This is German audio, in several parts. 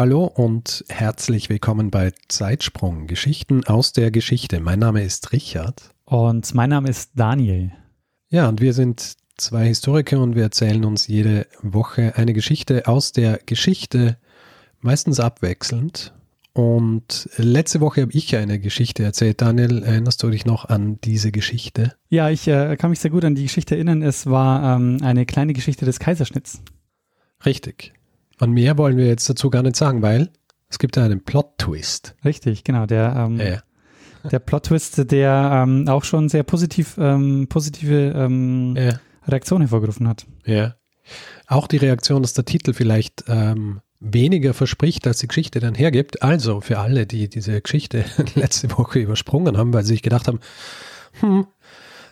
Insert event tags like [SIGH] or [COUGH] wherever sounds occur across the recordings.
Hallo und herzlich willkommen bei Zeitsprung, Geschichten aus der Geschichte. Mein Name ist Richard. Und mein Name ist Daniel. Ja, und wir sind zwei Historiker und wir erzählen uns jede Woche eine Geschichte aus der Geschichte, meistens abwechselnd. Und letzte Woche habe ich eine Geschichte erzählt. Daniel, erinnerst du dich noch an diese Geschichte? Ja, ich äh, kann mich sehr gut an die Geschichte erinnern. Es war ähm, eine kleine Geschichte des Kaiserschnitts. Richtig. Und mehr wollen wir jetzt dazu gar nicht sagen, weil es gibt ja einen Plot-Twist. Richtig, genau. Der, ähm, ja. der Plot-Twist, der ähm, auch schon sehr positiv, ähm, positive ähm, ja. Reaktionen hervorgerufen hat. Ja. Auch die Reaktion, dass der Titel vielleicht ähm, weniger verspricht, als die Geschichte dann hergibt. Also für alle, die diese Geschichte [LAUGHS] letzte Woche übersprungen haben, weil sie sich gedacht haben, hm,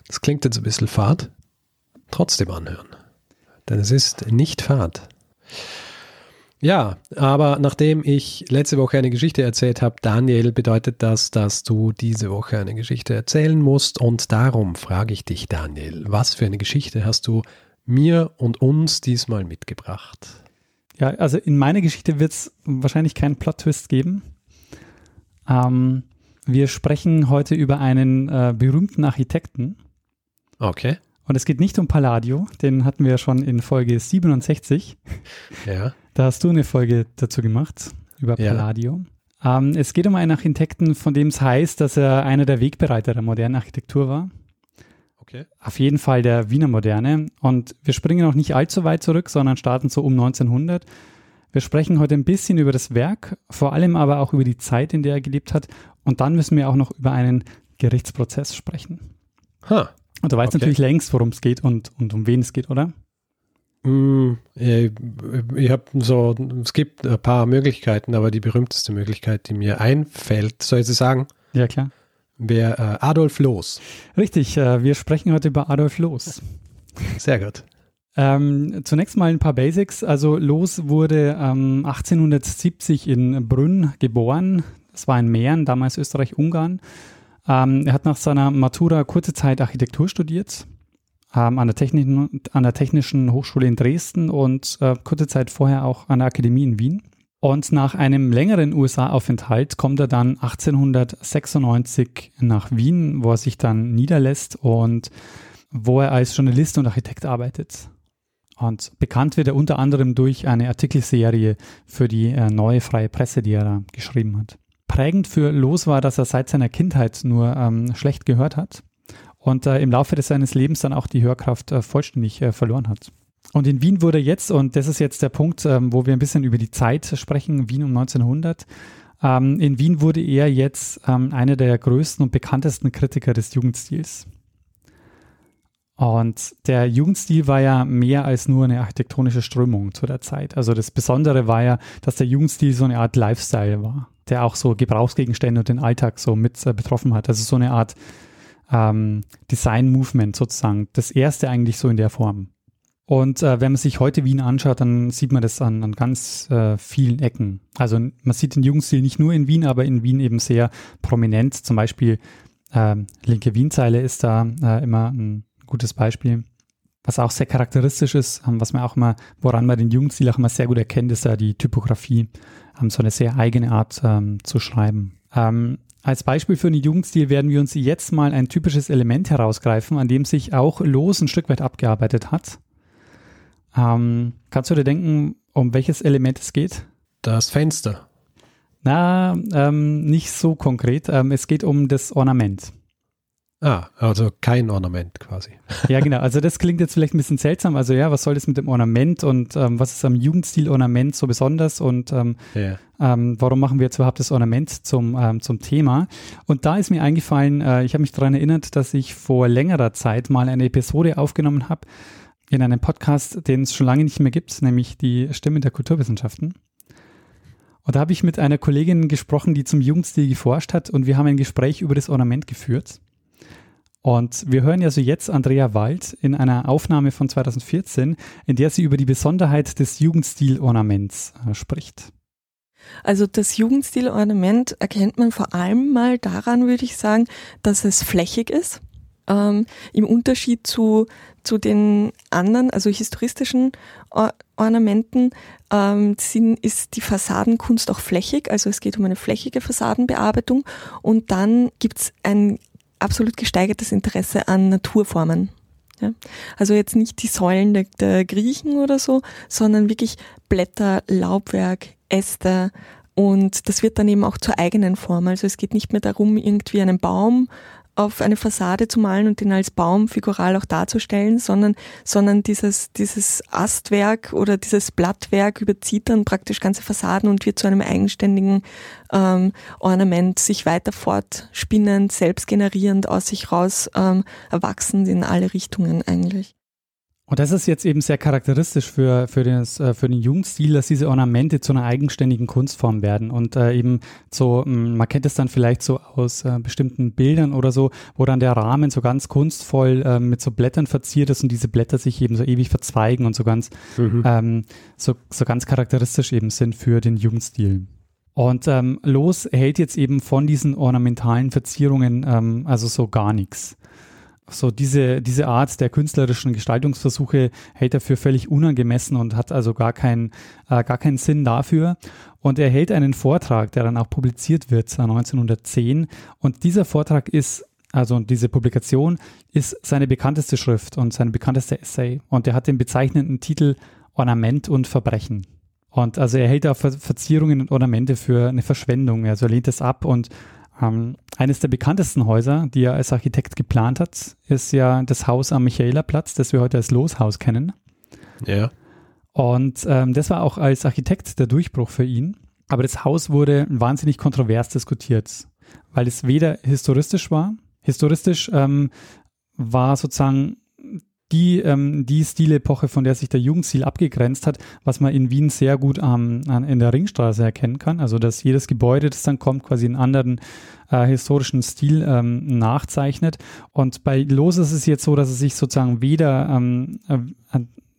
das klingt jetzt ein bisschen fad, trotzdem anhören. Denn es ist nicht fad. Ja, aber nachdem ich letzte Woche eine Geschichte erzählt habe, Daniel, bedeutet das, dass du diese Woche eine Geschichte erzählen musst. Und darum frage ich dich, Daniel, was für eine Geschichte hast du mir und uns diesmal mitgebracht? Ja, also in meiner Geschichte wird es wahrscheinlich keinen Plot-Twist geben. Ähm, wir sprechen heute über einen äh, berühmten Architekten. Okay. Und es geht nicht um Palladio, den hatten wir ja schon in Folge 67. Ja. Da hast du eine Folge dazu gemacht über ja. Palladio. Ähm, es geht um einen Architekten, von dem es heißt, dass er einer der Wegbereiter der modernen Architektur war. Okay. Auf jeden Fall der Wiener Moderne. Und wir springen auch nicht allzu weit zurück, sondern starten so um 1900. Wir sprechen heute ein bisschen über das Werk, vor allem aber auch über die Zeit, in der er gelebt hat. Und dann müssen wir auch noch über einen Gerichtsprozess sprechen. Huh. Und du weißt okay. natürlich längst, worum es geht und, und um wen es geht, oder? Mm, ich, ich habe so, es gibt ein paar Möglichkeiten, aber die berühmteste Möglichkeit, die mir einfällt, soll ich sie sagen? Ja, klar. Wäre äh, Adolf Loos. Richtig, äh, wir sprechen heute über Adolf Loos. Sehr gut. Ähm, zunächst mal ein paar Basics. Also Loos wurde ähm, 1870 in Brünn geboren. Das war in Mähren, damals Österreich-Ungarn. Ähm, er hat nach seiner Matura kurze Zeit Architektur studiert ähm, an, der Technischen, an der Technischen Hochschule in Dresden und äh, kurze Zeit vorher auch an der Akademie in Wien. Und nach einem längeren USA-Aufenthalt kommt er dann 1896 nach Wien, wo er sich dann niederlässt und wo er als Journalist und Architekt arbeitet. Und bekannt wird er unter anderem durch eine Artikelserie für die äh, neue freie Presse, die er da geschrieben hat. Prägend für Los war, dass er seit seiner Kindheit nur ähm, schlecht gehört hat und äh, im Laufe des seines Lebens dann auch die Hörkraft äh, vollständig äh, verloren hat. Und in Wien wurde jetzt, und das ist jetzt der Punkt, ähm, wo wir ein bisschen über die Zeit sprechen, Wien um 1900, ähm, in Wien wurde er jetzt ähm, einer der größten und bekanntesten Kritiker des Jugendstils. Und der Jugendstil war ja mehr als nur eine architektonische Strömung zu der Zeit. Also das Besondere war ja, dass der Jugendstil so eine Art Lifestyle war, der auch so Gebrauchsgegenstände und den Alltag so mit äh, betroffen hat. Also so eine Art ähm, Design Movement sozusagen. Das erste eigentlich so in der Form. Und äh, wenn man sich heute Wien anschaut, dann sieht man das an, an ganz äh, vielen Ecken. Also man sieht den Jugendstil nicht nur in Wien, aber in Wien eben sehr prominent. Zum Beispiel äh, linke Wienzeile ist da äh, immer ein gutes Beispiel. Was auch sehr charakteristisch ist, ähm, was man auch mal, woran man den Jugendstil auch immer sehr gut erkennt, ist ja die Typografie, ähm, so eine sehr eigene Art ähm, zu schreiben. Ähm, als Beispiel für einen Jugendstil werden wir uns jetzt mal ein typisches Element herausgreifen, an dem sich auch Los ein Stück weit abgearbeitet hat. Ähm, kannst du dir denken, um welches Element es geht? Das Fenster. Na, ähm, nicht so konkret. Es geht um das Ornament. Ah, also kein Ornament quasi. [LAUGHS] Ja, genau. Also das klingt jetzt vielleicht ein bisschen seltsam. Also ja, was soll das mit dem Ornament und ähm, was ist am Jugendstil Ornament so besonders und ähm, ja. ähm, warum machen wir jetzt überhaupt das Ornament zum, ähm, zum Thema? Und da ist mir eingefallen, äh, ich habe mich daran erinnert, dass ich vor längerer Zeit mal eine Episode aufgenommen habe in einem Podcast, den es schon lange nicht mehr gibt, nämlich die Stimme der Kulturwissenschaften. Und da habe ich mit einer Kollegin gesprochen, die zum Jugendstil geforscht hat und wir haben ein Gespräch über das Ornament geführt. Und wir hören ja so jetzt Andrea Wald in einer Aufnahme von 2014, in der sie über die Besonderheit des Jugendstil-Ornaments äh, spricht. Also das Jugendstil-Ornament erkennt man vor allem mal daran, würde ich sagen, dass es flächig ist. Ähm, Im Unterschied zu, zu den anderen, also historistischen Or Ornamenten, ähm, sind, ist die Fassadenkunst auch flächig. Also es geht um eine flächige Fassadenbearbeitung. Und dann gibt's ein absolut gesteigertes Interesse an Naturformen. Ja? Also jetzt nicht die Säulen der, der Griechen oder so, sondern wirklich Blätter, Laubwerk, Äste, und das wird dann eben auch zur eigenen Form. Also es geht nicht mehr darum, irgendwie einen Baum auf eine Fassade zu malen und den als Baum figural auch darzustellen, sondern, sondern dieses, dieses Astwerk oder dieses Blattwerk überzieht dann praktisch ganze Fassaden und wird zu einem eigenständigen ähm, Ornament, sich weiter fortspinnend, selbstgenerierend aus sich raus ähm, erwachsend in alle Richtungen eigentlich. Und das ist jetzt eben sehr charakteristisch für, für, das, äh, für den Jugendstil, dass diese Ornamente zu einer eigenständigen Kunstform werden. Und äh, eben so, man kennt es dann vielleicht so aus äh, bestimmten Bildern oder so, wo dann der Rahmen so ganz kunstvoll äh, mit so Blättern verziert ist und diese Blätter sich eben so ewig verzweigen und so ganz, mhm. ähm, so, so ganz charakteristisch eben sind für den Jugendstil. Und ähm, Los hält jetzt eben von diesen ornamentalen Verzierungen ähm, also so gar nichts so diese, diese Art der künstlerischen Gestaltungsversuche hält er für völlig unangemessen und hat also gar, kein, äh, gar keinen Sinn dafür. Und er hält einen Vortrag, der dann auch publiziert wird 1910. Und dieser Vortrag ist, also diese Publikation, ist seine bekannteste Schrift und sein bekanntester Essay. Und er hat den bezeichnenden Titel Ornament und Verbrechen. Und also er hält auch Verzierungen und Ornamente für eine Verschwendung. Also er lehnt es ab und ähm, eines der bekanntesten Häuser, die er als Architekt geplant hat, ist ja das Haus am Michaelerplatz, das wir heute als Loshaus kennen. Ja. Und ähm, das war auch als Architekt der Durchbruch für ihn. Aber das Haus wurde wahnsinnig kontrovers diskutiert, weil es weder historistisch war. Historistisch ähm, war sozusagen die, ähm, die Stilepoche, von der sich der Jugendstil abgegrenzt hat, was man in Wien sehr gut ähm, in der Ringstraße erkennen kann. Also, dass jedes Gebäude, das dann kommt, quasi einen anderen äh, historischen Stil ähm, nachzeichnet. Und bei Los ist es jetzt so, dass es sich sozusagen weder ähm, äh,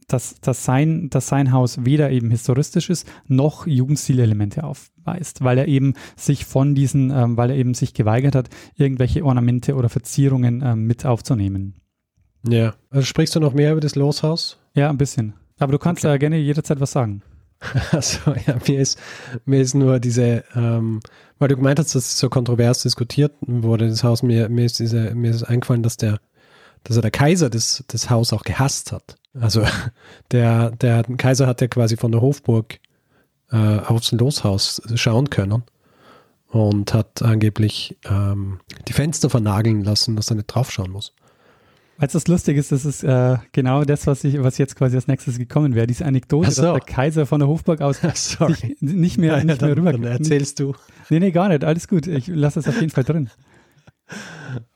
dass, dass, sein, dass sein Haus weder eben historistisch ist, noch Jugendstile-Elemente aufweist, weil er eben sich von diesen, ähm, weil er eben sich geweigert hat, irgendwelche Ornamente oder Verzierungen ähm, mit aufzunehmen. Ja. Also sprichst du noch mehr über das Loshaus? Ja, ein bisschen. Aber du kannst okay. ja gerne jederzeit was sagen. [LAUGHS] Also ja, mir ist, mir ist nur diese, ähm, weil du gemeint hast, dass es so kontrovers diskutiert wurde, das Haus, mir, mir ist diese, mir ist eingefallen, dass der, dass er der Kaiser das, das Haus auch gehasst hat. Also [LAUGHS] der, der Kaiser hat ja quasi von der Hofburg äh, aufs Loshaus schauen können und hat angeblich ähm, die Fenster vernageln lassen, dass er nicht draufschauen muss. Als das lustig ist, das ist äh, genau das, was ich, was jetzt quasi als nächstes gekommen wäre. Diese Anekdote, so. dass der Kaiser von der Hofburg aus [LAUGHS] Sorry. nicht mehr, nicht mehr rüber. Dann erzählst du. Nee, nee, gar nicht. Alles gut. Ich lasse das auf jeden Fall drin.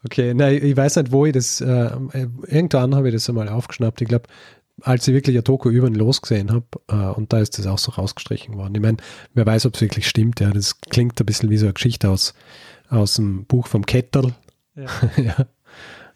Okay, na, ich weiß nicht, wo ich das, äh, irgendwann habe ich das einmal aufgeschnappt. Ich glaube, als ich wirklich ein Doku über ihn losgesehen habe, äh, und da ist das auch so rausgestrichen worden. Ich meine, wer weiß, ob es wirklich stimmt, ja. Das klingt ein bisschen wie so eine Geschichte aus, aus dem Buch vom Kettel. Ja. [LAUGHS] ja.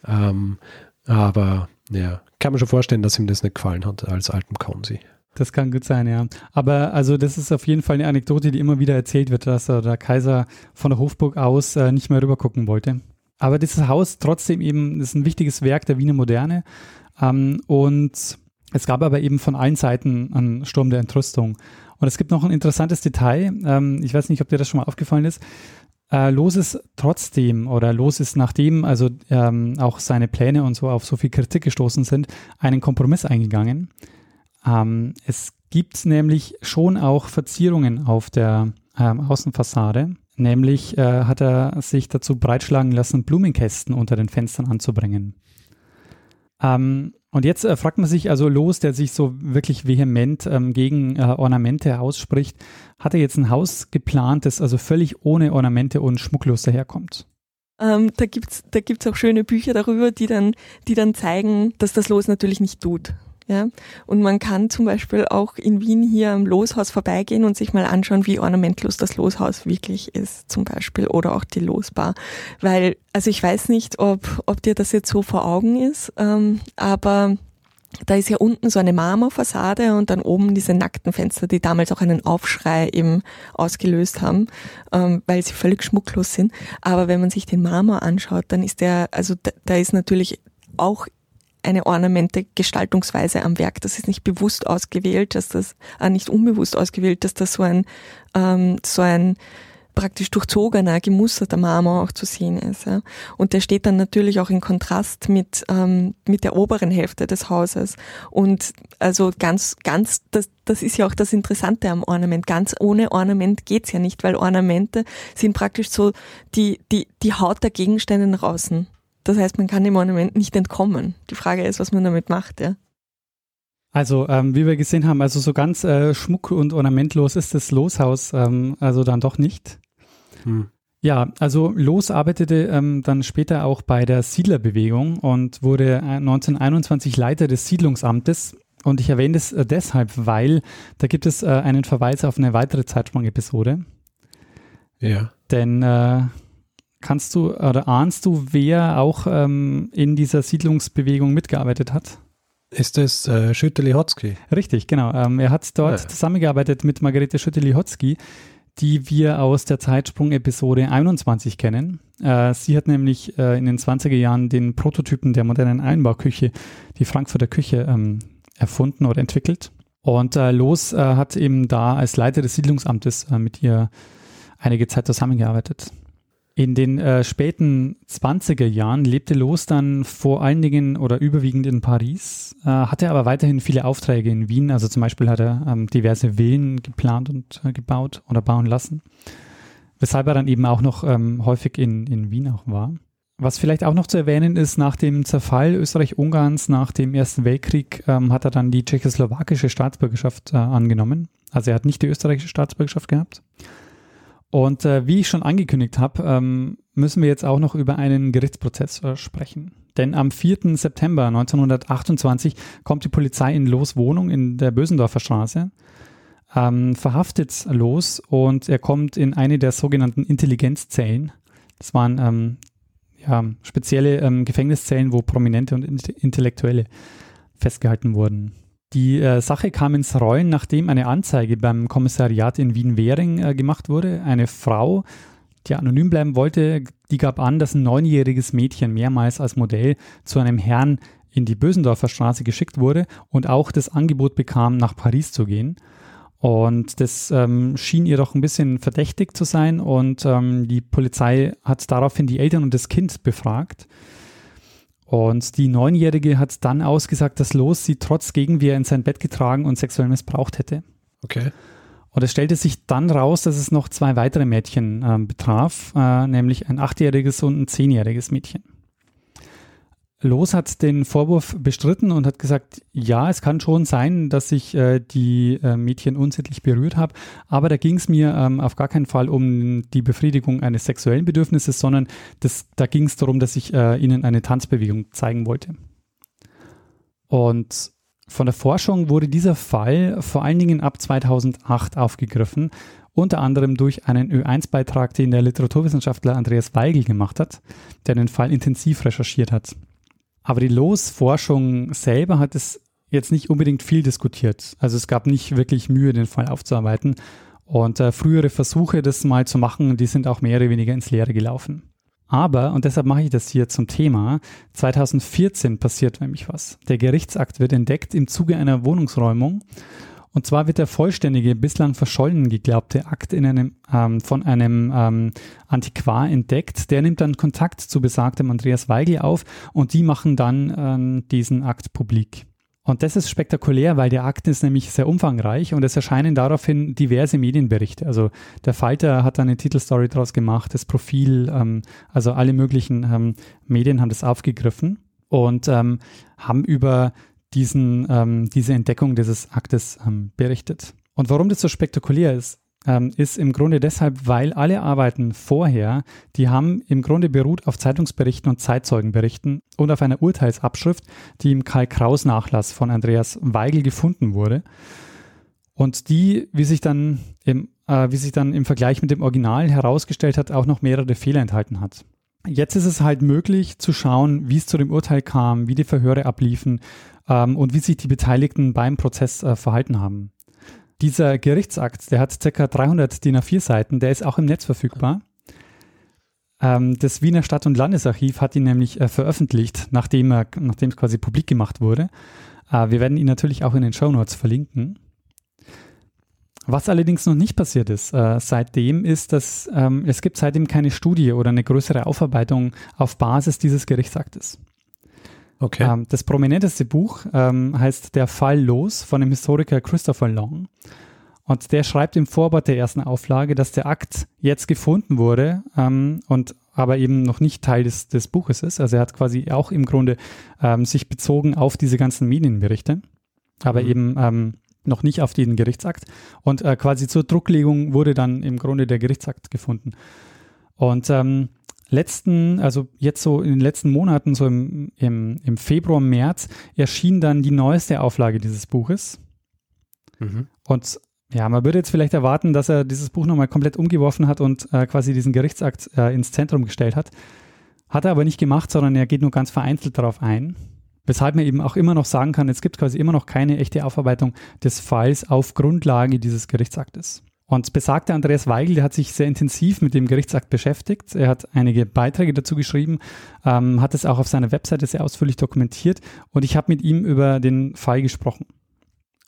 Ähm, aber ja, kann man schon vorstellen, dass ihm das nicht gefallen hat als altem Konsi. Das kann gut sein, ja. Aber also das ist auf jeden Fall eine Anekdote, die immer wieder erzählt wird, dass der Kaiser von der Hofburg aus äh, nicht mehr rüber gucken wollte. Aber dieses Haus trotzdem eben, ist ein wichtiges Werk der Wiener Moderne. Ähm, und es gab aber eben von allen Seiten einen Sturm der Entrüstung. Und es gibt noch ein interessantes Detail. Ähm, ich weiß nicht, ob dir das schon mal aufgefallen ist. Äh, los ist trotzdem oder los ist nachdem also ähm, auch seine Pläne und so auf so viel Kritik gestoßen sind, einen Kompromiss eingegangen. Ähm, es gibt nämlich schon auch Verzierungen auf der ähm, Außenfassade. Nämlich äh, hat er sich dazu breitschlagen lassen, Blumenkästen unter den Fenstern anzubringen. Ähm, und jetzt äh, fragt man sich also los, der sich so wirklich vehement ähm, gegen äh, Ornamente ausspricht, hat er jetzt ein Haus geplant, das also völlig ohne Ornamente und schmucklos daherkommt? Ähm, da gibt's da gibt's auch schöne Bücher darüber, die dann, die dann zeigen, dass das Los natürlich nicht tut. Ja, und man kann zum Beispiel auch in Wien hier am Loshaus vorbeigehen und sich mal anschauen, wie ornamentlos das Loshaus wirklich ist, zum Beispiel, oder auch die Losbar. Weil, also ich weiß nicht, ob, ob dir das jetzt so vor Augen ist, ähm, aber da ist ja unten so eine Marmorfassade und dann oben diese nackten Fenster, die damals auch einen Aufschrei eben ausgelöst haben, ähm, weil sie völlig schmucklos sind. Aber wenn man sich den Marmor anschaut, dann ist der, also da, da ist natürlich auch eine Ornamente Gestaltungsweise am Werk. Das ist nicht bewusst ausgewählt, dass das, äh, nicht unbewusst ausgewählt, dass das so ein, ähm, so ein praktisch durchzogener, gemusterter Marmor auch zu sehen ist. Ja. Und der steht dann natürlich auch in Kontrast mit, ähm, mit der oberen Hälfte des Hauses. Und also ganz, ganz, das, das ist ja auch das Interessante am Ornament. Ganz ohne Ornament geht's ja nicht, weil Ornamente sind praktisch so die, die, die Haut der Gegenstände nach außen. Das heißt, man kann dem Ornament nicht entkommen. Die Frage ist, was man damit macht, ja. Also, ähm, wie wir gesehen haben, also so ganz äh, schmuck- und ornamentlos ist das Loshaus ähm, also dann doch nicht. Hm. Ja, also Los arbeitete ähm, dann später auch bei der Siedlerbewegung und wurde 1921 äh, Leiter des Siedlungsamtes. Und ich erwähne das äh, deshalb, weil da gibt es äh, einen Verweis auf eine weitere Zeitsprung-Episode. Ja. Denn äh, Kannst du oder ahnst du, wer auch ähm, in dieser Siedlungsbewegung mitgearbeitet hat? Ist es äh, Schütteli-Hotzky? Richtig, genau. Ähm, er hat dort ja. zusammengearbeitet mit Margarete Schütteli-Hotzky, die wir aus der Zeitsprung-Episode 21 kennen. Äh, sie hat nämlich äh, in den 20er Jahren den Prototypen der modernen Einbauküche, die Frankfurter Küche, ähm, erfunden oder entwickelt. Und äh, Los äh, hat eben da als Leiter des Siedlungsamtes äh, mit ihr einige Zeit zusammengearbeitet. In den äh, späten 20er Jahren lebte Los dann vor allen Dingen oder überwiegend in Paris, äh, hatte aber weiterhin viele Aufträge in Wien. Also zum Beispiel hat er ähm, diverse Villen geplant und äh, gebaut oder bauen lassen, weshalb er dann eben auch noch ähm, häufig in, in Wien auch war. Was vielleicht auch noch zu erwähnen ist, nach dem Zerfall Österreich-Ungarns nach dem Ersten Weltkrieg ähm, hat er dann die tschechoslowakische Staatsbürgerschaft äh, angenommen. Also er hat nicht die österreichische Staatsbürgerschaft gehabt. Und äh, wie ich schon angekündigt habe, ähm, müssen wir jetzt auch noch über einen Gerichtsprozess äh, sprechen. Denn am 4. September 1928 kommt die Polizei in Los Wohnung in der Bösendorfer Straße, ähm, verhaftet Los und er kommt in eine der sogenannten Intelligenzzellen. Das waren ähm, ja, spezielle ähm, Gefängniszellen, wo Prominente und Intellektuelle festgehalten wurden. Die äh, Sache kam ins Rollen, nachdem eine Anzeige beim Kommissariat in Wien-Währing äh, gemacht wurde. Eine Frau, die anonym bleiben wollte, die gab an, dass ein neunjähriges Mädchen mehrmals als Modell zu einem Herrn in die Bösendorfer Straße geschickt wurde und auch das Angebot bekam, nach Paris zu gehen. Und das ähm, schien ihr doch ein bisschen verdächtig zu sein und ähm, die Polizei hat daraufhin die Eltern und das Kind befragt. Und die Neunjährige hat dann ausgesagt, dass Los sie trotz Gegenwehr in sein Bett getragen und sexuell missbraucht hätte. Okay. Und es stellte sich dann raus, dass es noch zwei weitere Mädchen äh, betraf, äh, nämlich ein achtjähriges und ein zehnjähriges Mädchen. Los hat den Vorwurf bestritten und hat gesagt, ja, es kann schon sein, dass ich äh, die äh, Mädchen unsittlich berührt habe, aber da ging es mir ähm, auf gar keinen Fall um die Befriedigung eines sexuellen Bedürfnisses, sondern das, da ging es darum, dass ich äh, ihnen eine Tanzbewegung zeigen wollte. Und von der Forschung wurde dieser Fall vor allen Dingen ab 2008 aufgegriffen, unter anderem durch einen Ö1-Beitrag, den der Literaturwissenschaftler Andreas Weigel gemacht hat, der den Fall intensiv recherchiert hat. Aber die Losforschung selber hat es jetzt nicht unbedingt viel diskutiert. Also es gab nicht wirklich Mühe, den Fall aufzuarbeiten. Und äh, frühere Versuche, das mal zu machen, die sind auch mehr oder weniger ins Leere gelaufen. Aber, und deshalb mache ich das hier zum Thema, 2014 passiert nämlich was. Der Gerichtsakt wird entdeckt im Zuge einer Wohnungsräumung und zwar wird der vollständige, bislang verschollen geglaubte Akt in einem, ähm, von einem ähm, Antiquar entdeckt. Der nimmt dann Kontakt zu besagtem Andreas Weigel auf und die machen dann ähm, diesen Akt publik. Und das ist spektakulär, weil der Akt ist nämlich sehr umfangreich und es erscheinen daraufhin diverse Medienberichte. Also der Falter hat eine Titelstory daraus gemacht, das Profil, ähm, also alle möglichen ähm, Medien haben das aufgegriffen und ähm, haben über diesen, ähm, diese Entdeckung dieses Aktes ähm, berichtet. Und warum das so spektakulär ist, ähm, ist im Grunde deshalb, weil alle Arbeiten vorher, die haben im Grunde beruht auf Zeitungsberichten und Zeitzeugenberichten und auf einer Urteilsabschrift, die im Karl-Kraus-Nachlass von Andreas Weigel gefunden wurde. Und die, wie sich dann im, äh, wie sich dann im Vergleich mit dem Original herausgestellt hat, auch noch mehrere Fehler enthalten hat. Jetzt ist es halt möglich zu schauen, wie es zu dem Urteil kam, wie die Verhöre abliefen ähm, und wie sich die Beteiligten beim Prozess äh, verhalten haben. Dieser Gerichtsakt, der hat ca. 300 DIN A4 Seiten, der ist auch im Netz verfügbar. Ähm, das Wiener Stadt- und Landesarchiv hat ihn nämlich äh, veröffentlicht, nachdem, er, nachdem es quasi publik gemacht wurde. Äh, wir werden ihn natürlich auch in den Show Notes verlinken. Was allerdings noch nicht passiert ist äh, seitdem, ist, dass ähm, es gibt seitdem keine Studie oder eine größere Aufarbeitung auf Basis dieses Gerichtsaktes. Okay. Ähm, das prominenteste Buch ähm, heißt Der Fall los von dem Historiker Christopher Long. Und der schreibt im Vorwort der ersten Auflage, dass der Akt jetzt gefunden wurde ähm, und aber eben noch nicht Teil des, des Buches ist. Also er hat quasi auch im Grunde ähm, sich bezogen auf diese ganzen Medienberichte, aber mhm. eben ähm, noch nicht auf den Gerichtsakt. Und äh, quasi zur Drucklegung wurde dann im Grunde der Gerichtsakt gefunden. Und ähm, letzten, also jetzt so in den letzten Monaten, so im, im, im Februar, März, erschien dann die neueste Auflage dieses Buches. Mhm. Und ja, man würde jetzt vielleicht erwarten, dass er dieses Buch nochmal komplett umgeworfen hat und äh, quasi diesen Gerichtsakt äh, ins Zentrum gestellt hat. Hat er aber nicht gemacht, sondern er geht nur ganz vereinzelt darauf ein. Weshalb man eben auch immer noch sagen kann, es gibt quasi immer noch keine echte Aufarbeitung des Falls auf Grundlage dieses Gerichtsaktes. Und besagter Andreas Weigel, der hat sich sehr intensiv mit dem Gerichtsakt beschäftigt. Er hat einige Beiträge dazu geschrieben, ähm, hat es auch auf seiner Webseite sehr ausführlich dokumentiert und ich habe mit ihm über den Fall gesprochen.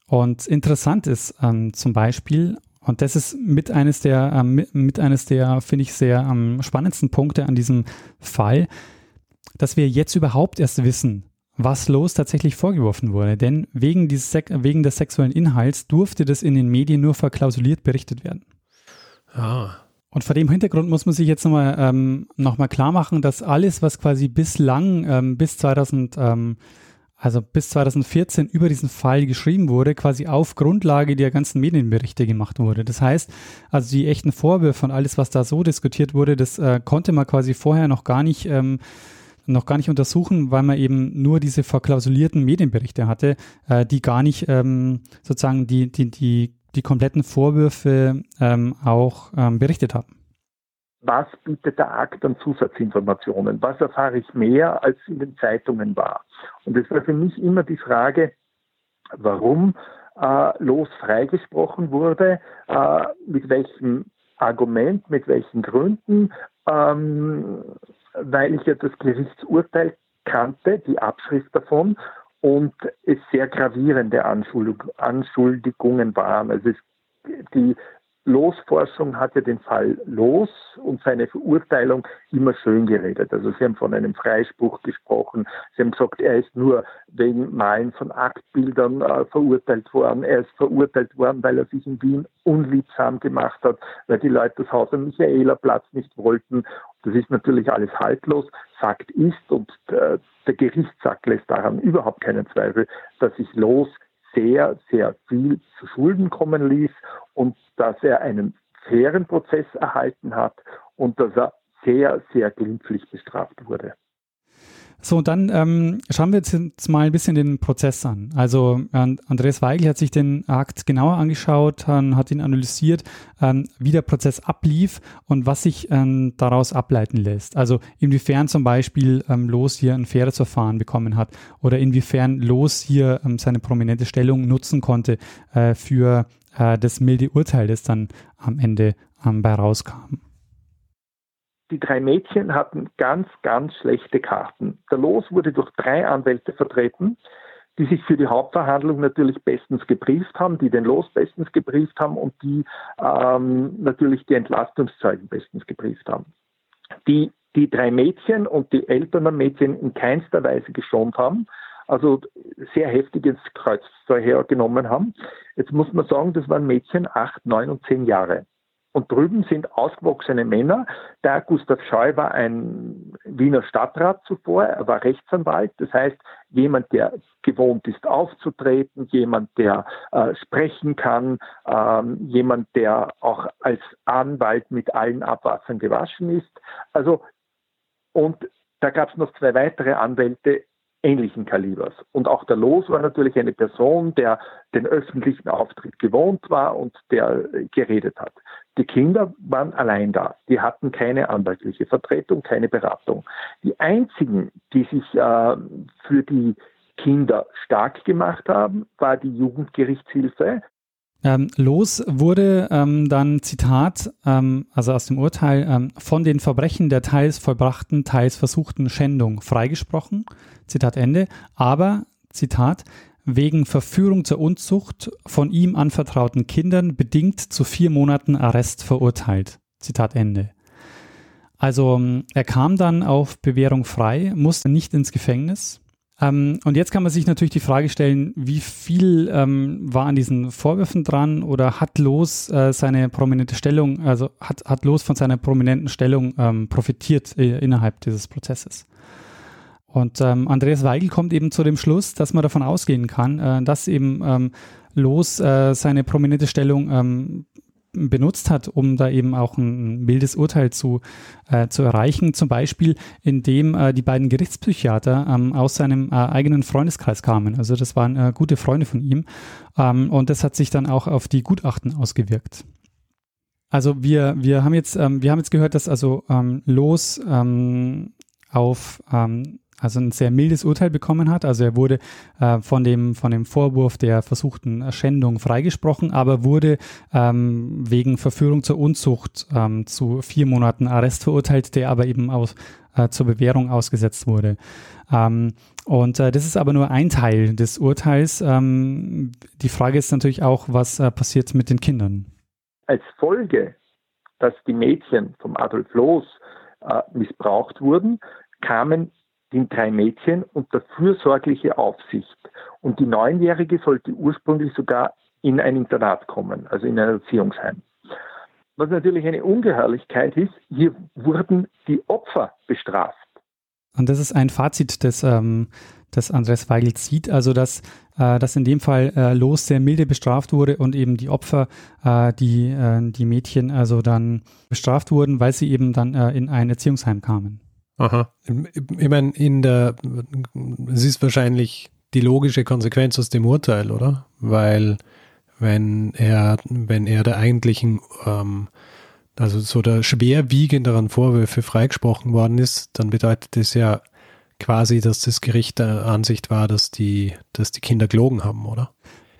Und interessant ist ähm, zum Beispiel, und das ist mit eines der, ähm, mit, mit, eines der, finde ich, sehr ähm, spannendsten Punkte an diesem Fall, dass wir jetzt überhaupt erst wissen, was Los tatsächlich vorgeworfen wurde. Denn wegen, dieses wegen des sexuellen Inhalts durfte das in den Medien nur verklausuliert berichtet werden. Ah. Und vor dem Hintergrund muss man sich jetzt nochmal ähm, noch klar machen, dass alles, was quasi bislang ähm, bis 2000, ähm, also bis 2014 über diesen Fall geschrieben wurde, quasi auf Grundlage der ganzen Medienberichte gemacht wurde. Das heißt, also die echten Vorwürfe und alles, was da so diskutiert wurde, das äh, konnte man quasi vorher noch gar nicht ähm, noch gar nicht untersuchen, weil man eben nur diese verklausulierten Medienberichte hatte, äh, die gar nicht ähm, sozusagen die, die, die, die kompletten Vorwürfe ähm, auch ähm, berichtet haben. Was bietet der Akt an Zusatzinformationen? Was erfahre ich mehr, als in den Zeitungen war? Und es war für mich immer die Frage, warum äh, Los freigesprochen wurde, äh, mit welchem Argument, mit welchen Gründen, ähm, weil ich ja das Gerichtsurteil kannte, die Abschrift davon, und es sehr gravierende Anschuldigungen waren. Also es, die Losforschung hat ja den Fall Los und seine Verurteilung immer schön geredet. Also Sie haben von einem Freispruch gesprochen. Sie haben gesagt, er ist nur wegen Malen von Aktbildern äh, verurteilt worden. Er ist verurteilt worden, weil er sich in Wien unliebsam gemacht hat, weil die Leute das Haus am Michaelerplatz nicht wollten. Das ist natürlich alles haltlos. Fakt ist, und äh, der Gerichtssack lässt daran überhaupt keinen Zweifel, dass sich Los sehr, sehr viel zu Schulden kommen ließ und dass er einen fairen Prozess erhalten hat und dass er sehr, sehr glimpflich bestraft wurde. So, und dann ähm, schauen wir jetzt mal ein bisschen den Prozess an. Also Andreas Weigel hat sich den Akt genauer angeschaut, hat ihn analysiert, ähm, wie der Prozess ablief und was sich ähm, daraus ableiten lässt. Also inwiefern zum Beispiel ähm, Los hier ein faires Verfahren bekommen hat oder inwiefern Los hier ähm, seine prominente Stellung nutzen konnte äh, für äh, das milde Urteil, das dann am Ende ähm, bei rauskam. Die drei Mädchen hatten ganz, ganz schlechte Karten. Der Los wurde durch drei Anwälte vertreten, die sich für die Hauptverhandlung natürlich bestens gebrieft haben, die den Los bestens gebrieft haben und die ähm, natürlich die Entlastungszeugen bestens gebrieft haben. Die die drei Mädchen und die Eltern der Mädchen in keinster Weise geschont haben, also sehr heftiges Kreuzverhör genommen haben. Jetzt muss man sagen, das waren Mädchen acht, neun und zehn Jahre. Und drüben sind ausgewachsene Männer. Der Gustav Scheu war ein Wiener Stadtrat zuvor, er war Rechtsanwalt, das heißt jemand, der gewohnt ist aufzutreten, jemand, der äh, sprechen kann, ähm, jemand, der auch als Anwalt mit allen Abwassern gewaschen ist. Also und da gab es noch zwei weitere Anwälte, ähnlichen Kalibers. Und auch der Los war natürlich eine Person, der den öffentlichen Auftritt gewohnt war und der geredet hat. Die Kinder waren allein da. Die hatten keine anwaltliche Vertretung, keine Beratung. Die einzigen, die sich äh, für die Kinder stark gemacht haben, war die Jugendgerichtshilfe, ähm, los wurde ähm, dann, Zitat, ähm, also aus dem Urteil, ähm, von den Verbrechen der teils vollbrachten, teils versuchten Schändung freigesprochen, Zitat Ende, aber, Zitat, wegen Verführung zur Unzucht von ihm anvertrauten Kindern bedingt zu vier Monaten Arrest verurteilt, Zitat Ende. Also ähm, er kam dann auf Bewährung frei, musste nicht ins Gefängnis, ähm, und jetzt kann man sich natürlich die Frage stellen, wie viel ähm, war an diesen Vorwürfen dran oder hat Los äh, seine prominente Stellung, also hat, hat Los von seiner prominenten Stellung ähm, profitiert äh, innerhalb dieses Prozesses? Und ähm, Andreas Weigel kommt eben zu dem Schluss, dass man davon ausgehen kann, äh, dass eben ähm, Los äh, seine prominente Stellung ähm, benutzt hat, um da eben auch ein mildes Urteil zu, äh, zu erreichen. Zum Beispiel, indem äh, die beiden Gerichtspsychiater ähm, aus seinem äh, eigenen Freundeskreis kamen. Also das waren äh, gute Freunde von ihm. Ähm, und das hat sich dann auch auf die Gutachten ausgewirkt. Also wir, wir haben jetzt, ähm, wir haben jetzt gehört, dass also ähm, Los ähm, auf ähm, also ein sehr mildes Urteil bekommen hat. Also er wurde äh, von, dem, von dem Vorwurf der versuchten Schändung freigesprochen, aber wurde ähm, wegen Verführung zur Unzucht ähm, zu vier Monaten Arrest verurteilt, der aber eben aus, äh, zur Bewährung ausgesetzt wurde. Ähm, und äh, das ist aber nur ein Teil des Urteils. Ähm, die Frage ist natürlich auch, was äh, passiert mit den Kindern. Als Folge, dass die Mädchen vom Adolf Loos äh, missbraucht wurden, kamen die drei Mädchen unter fürsorgliche Aufsicht. Und die Neunjährige sollte ursprünglich sogar in ein Internat kommen, also in ein Erziehungsheim. Was natürlich eine Ungeheuerlichkeit ist, hier wurden die Opfer bestraft. Und das ist ein Fazit, das, ähm, das Andres Weigel zieht, also dass, äh, dass in dem Fall äh, Los sehr milde bestraft wurde und eben die Opfer, äh, die, äh, die Mädchen also dann bestraft wurden, weil sie eben dann äh, in ein Erziehungsheim kamen. Aha. Ich meine, in der, es ist wahrscheinlich die logische Konsequenz aus dem Urteil, oder? Weil wenn er, wenn er der eigentlichen, ähm, also so der schwerwiegenderen Vorwürfe freigesprochen worden ist, dann bedeutet das ja quasi, dass das Gericht der Ansicht war, dass die, dass die Kinder gelogen haben, oder?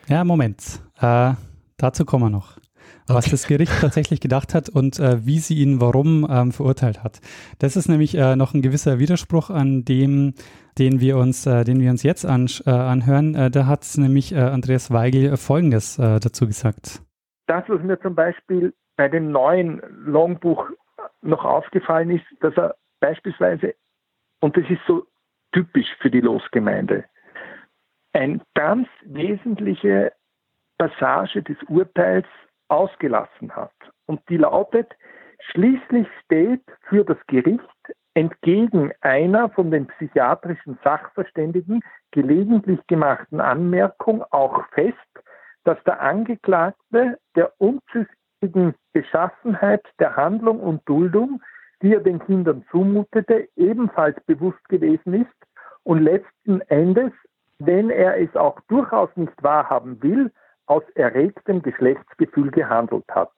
Ja, Moment. Äh, dazu kommen wir noch was okay. das Gericht tatsächlich gedacht hat und äh, wie sie ihn warum ähm, verurteilt hat. Das ist nämlich äh, noch ein gewisser Widerspruch an dem, den wir uns, äh, den wir uns jetzt an, äh, anhören. Äh, da hat nämlich äh, Andreas Weigel Folgendes dazu gesagt. Das, was mir zum Beispiel bei dem neuen Longbuch noch aufgefallen ist, dass er beispielsweise, und das ist so typisch für die Losgemeinde, eine ganz wesentliche Passage des Urteils ausgelassen hat. Und die lautet, schließlich steht für das Gericht entgegen einer von den psychiatrischen Sachverständigen gelegentlich gemachten Anmerkung auch fest, dass der Angeklagte der unzüchtigen Beschaffenheit der Handlung und Duldung, die er den Kindern zumutete, ebenfalls bewusst gewesen ist und letzten Endes, wenn er es auch durchaus nicht wahrhaben will, aus erregtem Geschlechtsgefühl gehandelt hat.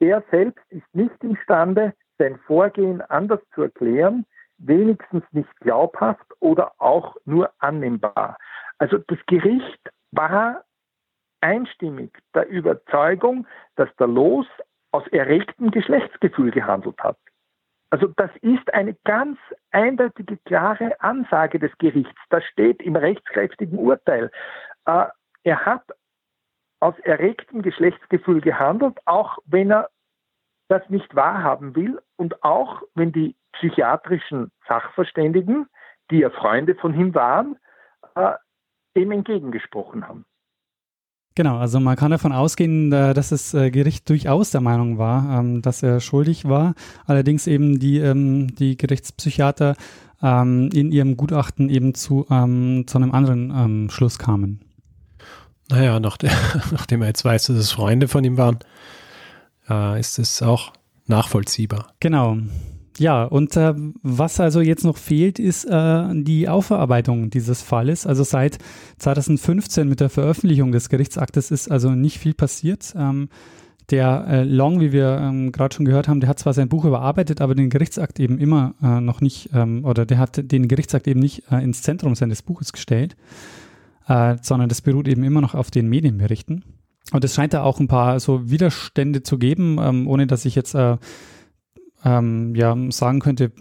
Er selbst ist nicht imstande, sein Vorgehen anders zu erklären, wenigstens nicht glaubhaft oder auch nur annehmbar. Also das Gericht war einstimmig der Überzeugung, dass der Los aus erregtem Geschlechtsgefühl gehandelt hat. Also das ist eine ganz eindeutige, klare Ansage des Gerichts. Das steht im rechtskräftigen Urteil. Äh, er hat aus erregtem Geschlechtsgefühl gehandelt, auch wenn er das nicht wahrhaben will und auch wenn die psychiatrischen Sachverständigen, die ja Freunde von ihm waren, äh, dem entgegengesprochen haben. Genau, also man kann davon ausgehen, äh, dass das äh, Gericht durchaus der Meinung war, ähm, dass er schuldig war. Allerdings eben die, ähm, die Gerichtspsychiater ähm, in ihrem Gutachten eben zu, zu einem anderen Schluss kamen. Naja, [LAUGHS] nachdem er jetzt weiß, dass es Freunde von ihm waren, äh, ist es auch nachvollziehbar. Genau. Ja, und äh, was also jetzt noch fehlt, ist äh, die Aufarbeitung dieses Falles. Also seit 2015 mit der Veröffentlichung des Gerichtsaktes ist also nicht viel passiert. Ähm, der äh, Long, wie wir ähm, gerade schon gehört haben, der hat zwar sein Buch überarbeitet, aber den Gerichtsakt eben immer äh, noch nicht, ähm, oder der hat den Gerichtsakt eben nicht äh, ins Zentrum seines Buches gestellt, äh, sondern das beruht eben immer noch auf den Medienberichten. Und es scheint da auch ein paar so Widerstände zu geben, ähm, ohne dass ich jetzt äh, ähm, ja, sagen könnte,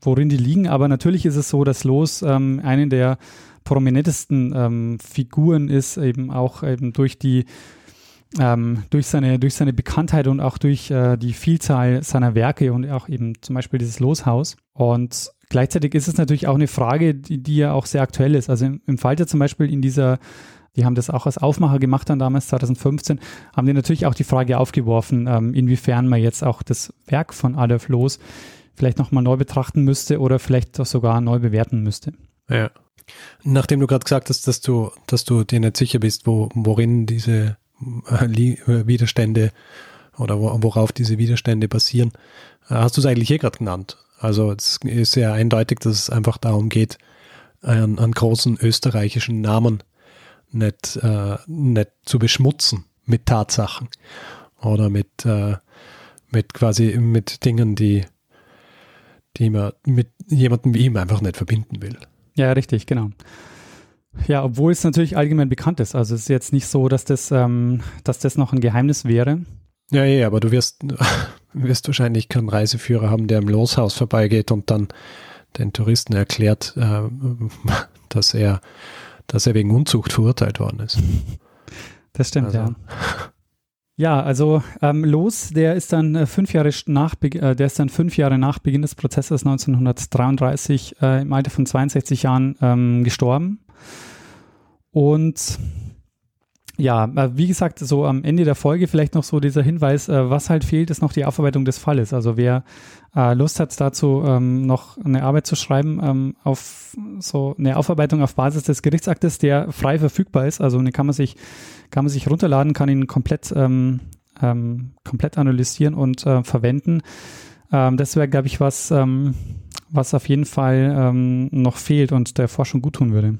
worin die liegen. Aber natürlich ist es so, dass Los ähm, eine der prominentesten ähm, Figuren ist, eben auch eben durch die ähm, durch, seine, durch seine Bekanntheit und auch durch äh, die Vielzahl seiner Werke und auch eben zum Beispiel dieses Loshaus. Und gleichzeitig ist es natürlich auch eine Frage, die, die ja auch sehr aktuell ist. Also im, im Falter zum Beispiel in dieser die haben das auch als Aufmacher gemacht dann damals, 2015, haben die natürlich auch die Frage aufgeworfen, ähm, inwiefern man jetzt auch das Werk von Adolf Loos vielleicht nochmal neu betrachten müsste oder vielleicht auch sogar neu bewerten müsste. Ja. Nachdem du gerade gesagt hast, dass du, dass du dir nicht sicher bist, wo, worin diese äh, äh, Widerstände oder worauf diese Widerstände basieren, äh, hast du es eigentlich eh gerade genannt. Also es ist sehr eindeutig, dass es einfach darum geht, einen, einen großen österreichischen Namen nicht, äh, nicht zu beschmutzen mit Tatsachen oder mit, äh, mit quasi mit Dingen, die, die man mit jemandem wie ihm einfach nicht verbinden will. Ja, richtig, genau. Ja, obwohl es natürlich allgemein bekannt ist. Also es ist jetzt nicht so, dass das, ähm, dass das noch ein Geheimnis wäre. Ja, ja, aber du wirst, [LAUGHS] wirst wahrscheinlich keinen Reiseführer haben, der im Loshaus vorbeigeht und dann den Touristen erklärt, äh, [LAUGHS] dass er dass er wegen Unzucht verurteilt worden ist. [LAUGHS] Das stimmt, also. ja. Ja, also ähm, Los, der ist dann äh, fünf Jahre nach, äh, der ist dann fünf Jahre nach Beginn des Prozesses 1933 äh, im Alter von 62 Jahren ähm, gestorben. Und ja, äh, wie gesagt, so am Ende der Folge vielleicht noch so dieser Hinweis, äh, was halt fehlt, ist noch die Aufarbeitung des Falles. Also wer äh, Lust hat dazu, ähm, noch eine Arbeit zu schreiben, ähm, auf so eine Aufarbeitung auf Basis des Gerichtsaktes, der frei verfügbar ist, also den kann man sich, kann man sich runterladen, kann ihn komplett, ähm, ähm, komplett analysieren und äh, verwenden. Ähm, das wäre, glaube ich, was, ähm, was auf jeden Fall noch fehlt und der Forschung gut tun würde.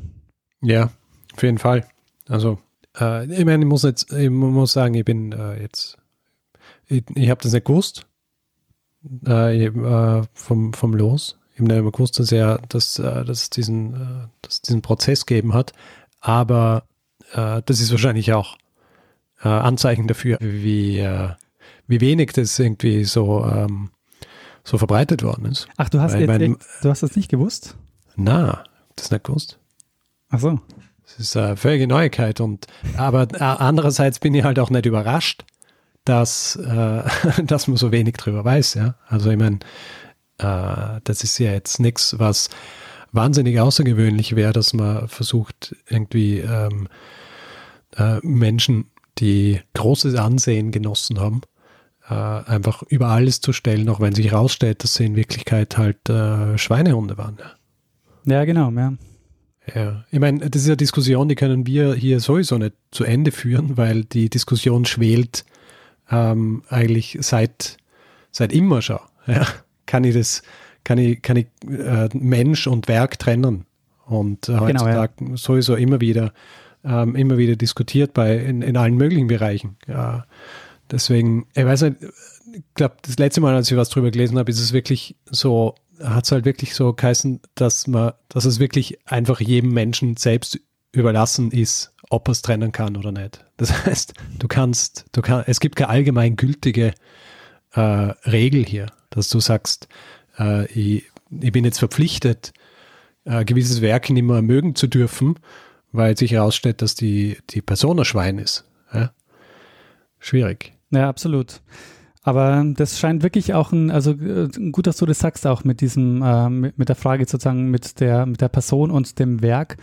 Ja, auf jeden Fall. Also äh, ich meine, ich muss jetzt, ich muss sagen, ich bin äh, jetzt, ich, ich habe das nicht gewusst äh, äh, vom, vom Los. Ich habe nicht gewusst, dass er, dass, äh, dass diesen, äh, dass diesen Prozess gegeben hat, aber das ist wahrscheinlich auch Anzeichen dafür, wie, wie wenig das irgendwie so, ähm, so verbreitet worden ist. Ach, du hast, Weil, jetzt, mein, du hast das nicht gewusst? Na, das nicht gewusst. Ach so. Das ist eine völlige Neuigkeit. Und, aber äh, andererseits bin ich halt auch nicht überrascht, dass, äh, [LAUGHS] dass man so wenig drüber weiß. Ja? Also ich meine, äh, das ist ja jetzt nichts, was wahnsinnig außergewöhnlich wäre, dass man versucht, irgendwie ähm, äh, Menschen, die großes Ansehen genossen haben, äh, einfach über alles zu stellen, auch wenn sich herausstellt, dass sie in Wirklichkeit halt äh, Schweinehunde waren. Ja, ja genau, ja. Ja, ich meine, das ist eine Diskussion, die können wir hier sowieso nicht zu Ende führen, weil die Diskussion schwelt ähm, eigentlich seit, seit immer schon. Ja? Kann ich das, kann ich, kann ich äh, Mensch und Werk trennen? Und äh, heutzutage genau, ja. sowieso immer wieder, ähm, immer wieder diskutiert bei in, in allen möglichen Bereichen. Ja, deswegen, ich weiß nicht, ich glaube, das letzte Mal, als ich was drüber gelesen habe, ist es wirklich so hat es halt wirklich so geheißen, dass man, dass es wirklich einfach jedem Menschen selbst überlassen ist, ob er es trennen kann oder nicht. Das [LAUGHS] heißt, du kannst, du kannst, es gibt keine allgemein gültige äh, Regel hier, dass du sagst, äh, ich, ich, bin jetzt verpflichtet, äh, gewisses Werk nicht mehr mögen zu dürfen, weil sich herausstellt, dass die, die Person ein Schwein ist. Ja? Schwierig. Ja, absolut. Aber das scheint wirklich auch ein, also äh, gut, dass du das sagst, auch mit diesem, äh, mit, mit, der Frage sozusagen mit der, mit der Person und dem Werk.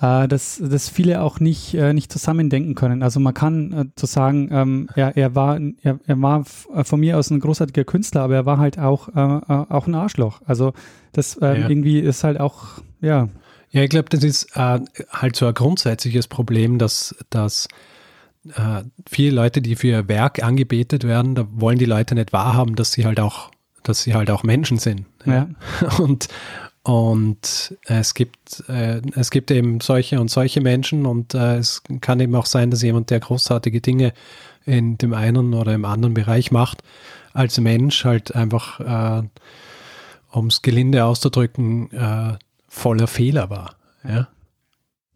äh, dass, dass viele auch nicht, äh, nicht zusammendenken können. Also man kann äh, zu sagen, ähm, er, er war, er, er war äh, von mir aus ein großartiger Künstler, aber er war halt auch, äh, auch ein Arschloch. Also das ähm, ja. irgendwie ist halt auch, ja. Ja, ich glaube, das ist halt so ein grundsätzliches Problem, dass, dass äh, viele Leute, die für ihr Werk angebetet werden, da wollen die Leute nicht wahrhaben, dass sie halt auch, dass sie halt auch Menschen sind. Ja. [LAUGHS] Und, und es gibt, äh, es gibt eben solche und solche Menschen und äh, es kann eben auch sein, dass jemand, der großartige Dinge in dem einen oder im anderen Bereich macht, als Mensch halt einfach, äh, um es gelinde auszudrücken, äh, voller Fehler war. Ja,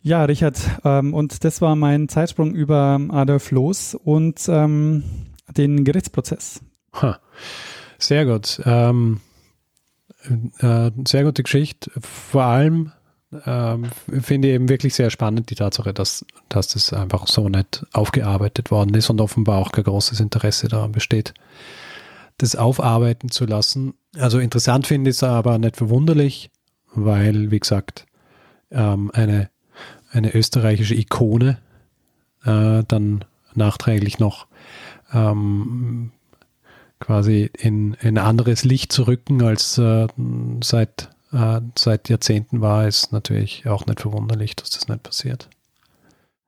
ja Richard, ähm, und das war mein Zeitsprung über Adolf Loos und ähm, den Gerichtsprozess. Ha. Sehr gut. Ähm, äh, sehr gute Geschichte. Vor allem ähm, finde ich eben wirklich sehr spannend die Tatsache, dass, dass das einfach so nicht aufgearbeitet worden ist und offenbar auch kein großes Interesse daran besteht, das aufarbeiten zu lassen. Also interessant finde ich es aber nicht verwunderlich, weil, wie gesagt, ähm, eine, eine österreichische Ikone äh, dann nachträglich noch ähm, quasi in, in ein anderes Licht zu rücken, als äh, seit, äh, seit Jahrzehnten war, ist natürlich auch nicht verwunderlich, dass das nicht passiert.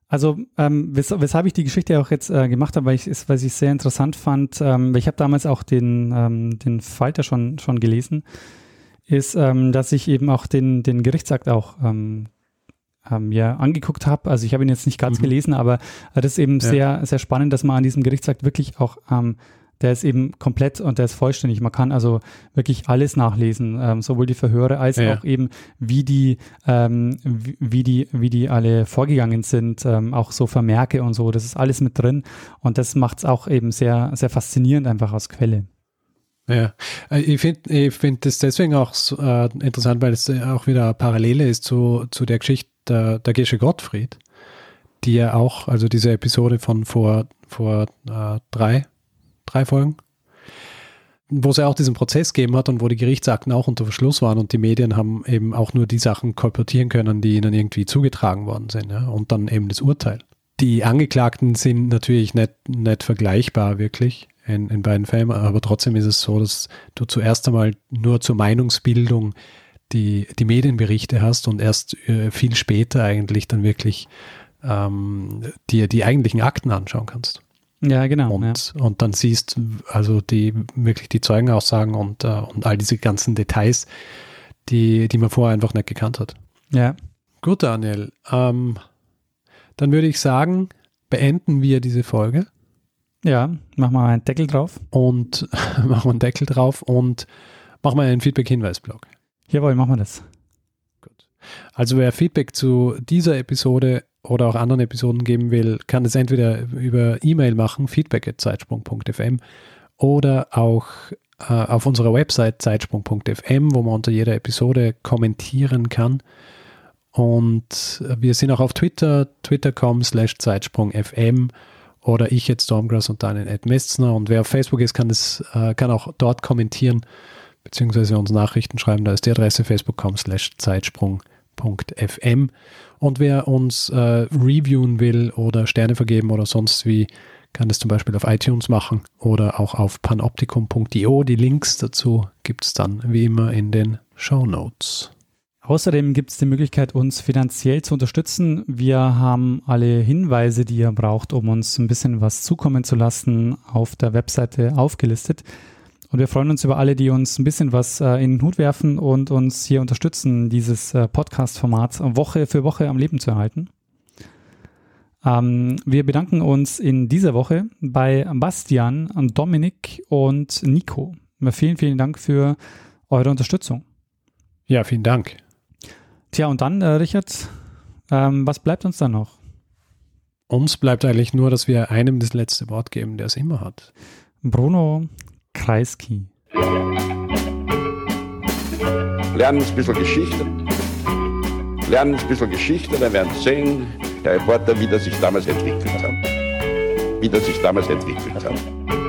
Also ähm, wes weshalb ich die Geschichte auch jetzt äh, gemacht habe, weil ich es weil ich sehr interessant fand, ähm, ich habe damals auch den, ähm, den Falter schon, schon gelesen, ist, ähm, dass ich eben auch den, den Gerichtsakt auch ähm, mir angeguckt habe. Also ich habe ihn jetzt nicht ganz mhm. gelesen, aber das ist eben ja. sehr, sehr spannend, dass man an diesem Gerichtsakt wirklich auch ähm, der ist eben komplett und der ist vollständig. Man kann also wirklich alles nachlesen, ähm, sowohl die Verhöre als ja. auch eben, wie die, ähm, wie, die, wie die alle vorgegangen sind, ähm, auch so Vermerke und so. Das ist alles mit drin und das macht es auch eben sehr, sehr faszinierend einfach als Quelle. Ja, äh, ich finde ich find das deswegen auch äh, interessant, weil es auch wieder Parallele ist zu, zu der Geschichte der, der Gesche Gottfried, die ja auch, also diese Episode von vor, vor äh, drei, drei Folgen, wo es ja auch diesen Prozess gegeben hat und wo die Gerichtsakten auch unter Verschluss waren und die Medien haben eben auch nur die Sachen kolportieren können, die ihnen irgendwie zugetragen worden sind. Ja? Und dann eben das Urteil. Die Angeklagten sind natürlich nicht, nicht vergleichbar wirklich in, in beiden Fällen, aber trotzdem ist es so, dass du zuerst einmal nur zur Meinungsbildung die, die Medienberichte hast und erst äh, viel später eigentlich dann wirklich ähm, dir die eigentlichen Akten anschauen kannst. Ja, genau. Und, ja. und dann siehst also die wirklich die Zeugenaussagen und, uh, und all diese ganzen Details, die, die man vorher einfach nicht gekannt hat. Ja. Gut, Daniel. Ähm, dann würde ich sagen, beenden wir diese Folge. Ja, machen wir einen Deckel drauf. Und [LAUGHS] machen wir einen Deckel drauf und machen wir einen Feedback-Hinweis-Blog. Jawohl, machen wir das. Gut. Also wer Feedback zu dieser Episode oder auch anderen Episoden geben will, kann es entweder über E-Mail machen, feedback.zeitsprung.fm oder auch äh, auf unserer Website zeitsprung.fm, wo man unter jeder Episode kommentieren kann. Und wir sind auch auf Twitter, twitter.com slash zeitsprungfm oder ich jetzt Stormgrass und Daniel Ed Messner. Und wer auf Facebook ist, kann, das, äh, kann auch dort kommentieren beziehungsweise uns Nachrichten schreiben. Da ist die Adresse facebook.com slash zeitsprung.fm. Und wer uns äh, reviewen will oder Sterne vergeben oder sonst wie, kann das zum Beispiel auf iTunes machen oder auch auf panoptikum.io. Die Links dazu gibt es dann wie immer in den Show Notes. Außerdem gibt es die Möglichkeit, uns finanziell zu unterstützen. Wir haben alle Hinweise, die ihr braucht, um uns ein bisschen was zukommen zu lassen, auf der Webseite aufgelistet. Und wir freuen uns über alle, die uns ein bisschen was äh, in den Hut werfen und uns hier unterstützen, dieses äh, Podcast-Format Woche für Woche am Leben zu erhalten. Ähm, wir bedanken uns in dieser Woche bei Bastian, Dominik und Nico. Vielen, vielen Dank für eure Unterstützung. Ja, vielen Dank. Tja, und dann, äh, Richard, ähm, was bleibt uns dann noch? Uns bleibt eigentlich nur, dass wir einem das letzte Wort geben, der es immer hat. Bruno, Kreisky. Lernen ein bisschen Geschichte. Lernen ein bisschen Geschichte, dann werden Sie sehen, der Reporter, wie das sich damals entwickelt hat. Wie das sich damals entwickelt hat.